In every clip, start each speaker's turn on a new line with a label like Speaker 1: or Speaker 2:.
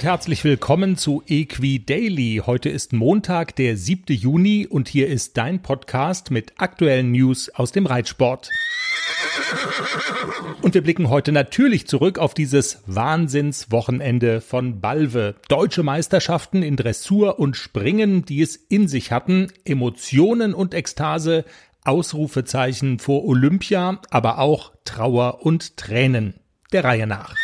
Speaker 1: und herzlich willkommen zu Equi Daily. Heute ist Montag, der 7. Juni und hier ist dein Podcast mit aktuellen News aus dem Reitsport. Und wir blicken heute natürlich zurück auf dieses Wahnsinnswochenende von Balve. Deutsche Meisterschaften in Dressur und Springen, die es in sich hatten, Emotionen und Ekstase, Ausrufezeichen vor Olympia, aber auch Trauer und Tränen. Der Reihe nach.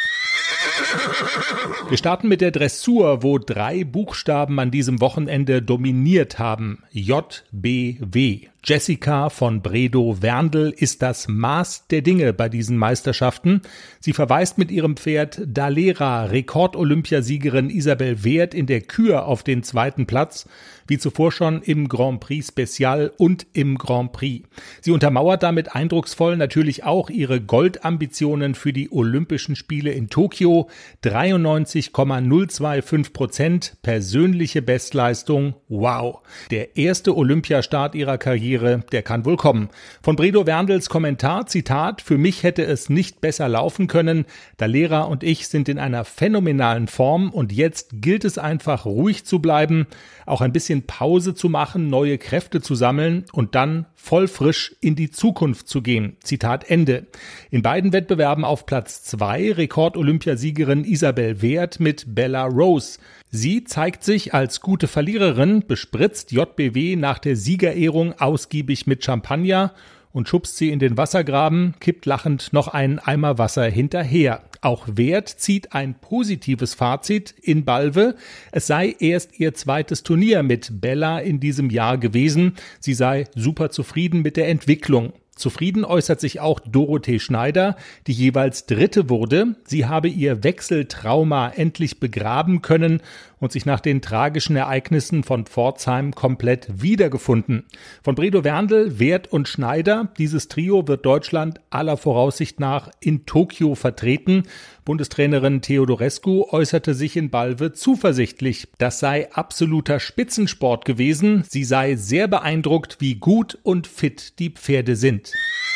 Speaker 1: Wir starten mit der Dressur, wo drei Buchstaben an diesem Wochenende dominiert haben. J, B, W. Jessica von Bredow Werndl ist das Maß der Dinge bei diesen Meisterschaften. Sie verweist mit ihrem Pferd Dalera Rekordolympiasiegerin Isabel Wert in der Kür auf den zweiten Platz, wie zuvor schon im Grand Prix Special und im Grand Prix. Sie untermauert damit eindrucksvoll natürlich auch ihre Goldambitionen für die Olympischen Spiele in Tokio. 93,025 Prozent persönliche Bestleistung. Wow. Der erste Olympiastart ihrer Karriere Karriere, der kann wohl kommen. Von Bredo Werndels Kommentar, Zitat, für mich hätte es nicht besser laufen können. Der Lehrer und ich sind in einer phänomenalen Form und jetzt gilt es einfach ruhig zu bleiben, auch ein bisschen Pause zu machen, neue Kräfte zu sammeln und dann voll frisch in die Zukunft zu gehen. Zitat Ende. In beiden Wettbewerben auf Platz zwei Rekordolympiasiegerin Isabel Wert mit Bella Rose. Sie zeigt sich als gute Verliererin, bespritzt JBW nach der Siegerehrung ausgiebig mit Champagner und schubst sie in den Wassergraben, kippt lachend noch einen Eimer Wasser hinterher. Auch Wert zieht ein positives Fazit in Balve. Es sei erst ihr zweites Turnier mit Bella in diesem Jahr gewesen. Sie sei super zufrieden mit der Entwicklung. Zufrieden äußert sich auch Dorothee Schneider, die jeweils Dritte wurde. Sie habe ihr Wechseltrauma endlich begraben können und sich nach den tragischen Ereignissen von Pforzheim komplett wiedergefunden. Von Bredow Werndl, Wert und Schneider, dieses Trio wird Deutschland aller Voraussicht nach in Tokio vertreten. Bundestrainerin Theodorescu äußerte sich in Balve zuversichtlich. Das sei absoluter Spitzensport gewesen. Sie sei sehr beeindruckt, wie gut und fit die Pferde sind. States.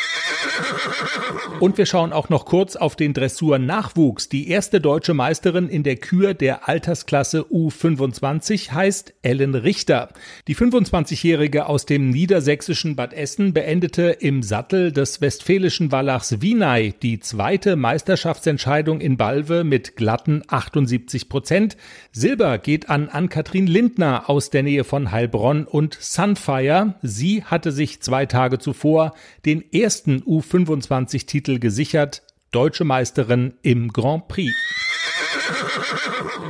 Speaker 1: Und wir schauen auch noch kurz auf den Dressur-Nachwuchs. Die erste deutsche Meisterin in der Kür der Altersklasse U25 heißt Ellen Richter. Die 25-Jährige aus dem niedersächsischen Bad Essen beendete im Sattel des westfälischen Wallachs Wienay die zweite Meisterschaftsentscheidung in Balve mit glatten 78 Prozent. Silber geht an Ann-Kathrin Lindner aus der Nähe von Heilbronn und Sunfire. Sie hatte sich zwei Tage zuvor den ersten U25-Titel gesichert, deutsche Meisterin im Grand Prix.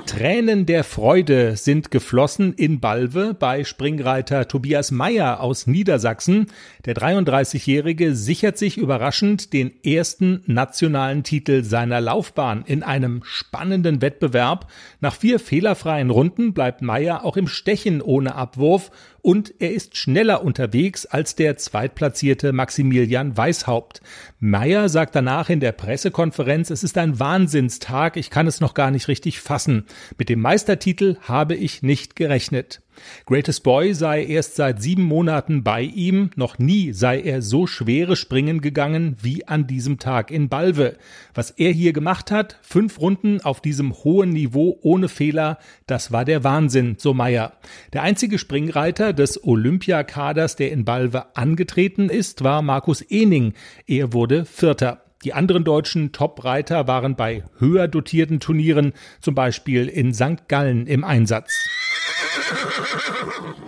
Speaker 1: Tränen der Freude sind geflossen in Balve bei Springreiter Tobias Meyer aus Niedersachsen. Der 33-Jährige sichert sich überraschend den ersten nationalen Titel seiner Laufbahn in einem spannenden Wettbewerb. Nach vier fehlerfreien Runden bleibt Meyer auch im Stechen ohne Abwurf und er ist schneller unterwegs als der zweitplatzierte Maximilian Weishaupt. Meyer sagt danach in der Pressekonferenz, es ist ein Wahnsinnstag, ich kann es noch gar nicht richtig fassen. Mit dem Meistertitel habe ich nicht gerechnet. Greatest Boy sei erst seit sieben Monaten bei ihm, noch nie sei er so schwere Springen gegangen wie an diesem Tag in Balve. Was er hier gemacht hat, fünf Runden auf diesem hohen Niveau ohne Fehler, das war der Wahnsinn, so Meyer. Der einzige Springreiter des Olympiakaders, der in Balve angetreten ist, war Markus Ening. Er wurde Vierter. Die anderen deutschen Top-Reiter waren bei höher dotierten Turnieren, zum Beispiel in St. Gallen, im Einsatz.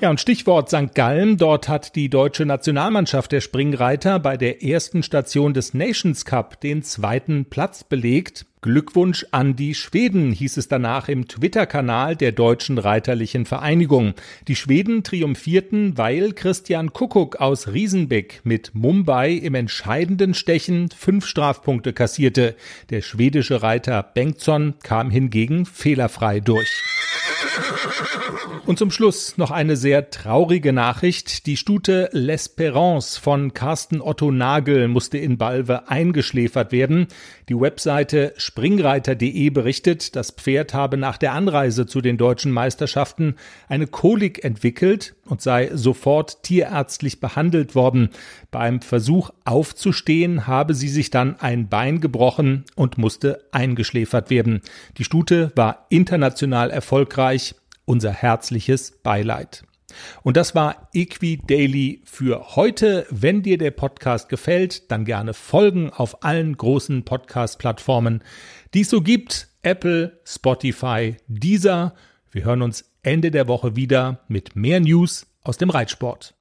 Speaker 1: Ja, und Stichwort St. Gallen. Dort hat die deutsche Nationalmannschaft der Springreiter bei der ersten Station des Nations Cup den zweiten Platz belegt. Glückwunsch an die Schweden, hieß es danach im Twitter-Kanal der Deutschen Reiterlichen Vereinigung. Die Schweden triumphierten, weil Christian Kuckuck aus Riesenbeck mit Mumbai im entscheidenden Stechen fünf Strafpunkte kassierte. Der schwedische Reiter Bengtsson kam hingegen fehlerfrei durch. Und zum Schluss noch eine sehr traurige Nachricht. Die Stute L'Espérance von Carsten Otto Nagel musste in Balve eingeschläfert werden. Die Webseite springreiter.de berichtet, das Pferd habe nach der Anreise zu den deutschen Meisterschaften eine Kolik entwickelt und sei sofort tierärztlich behandelt worden. Beim Versuch aufzustehen habe sie sich dann ein Bein gebrochen und musste eingeschläfert werden. Die Stute war international erfolgreich unser herzliches Beileid. Und das war Equi Daily für heute. Wenn dir der Podcast gefällt, dann gerne folgen auf allen großen Podcast-Plattformen, die es so gibt. Apple, Spotify, Deezer. Wir hören uns Ende der Woche wieder mit mehr News aus dem Reitsport.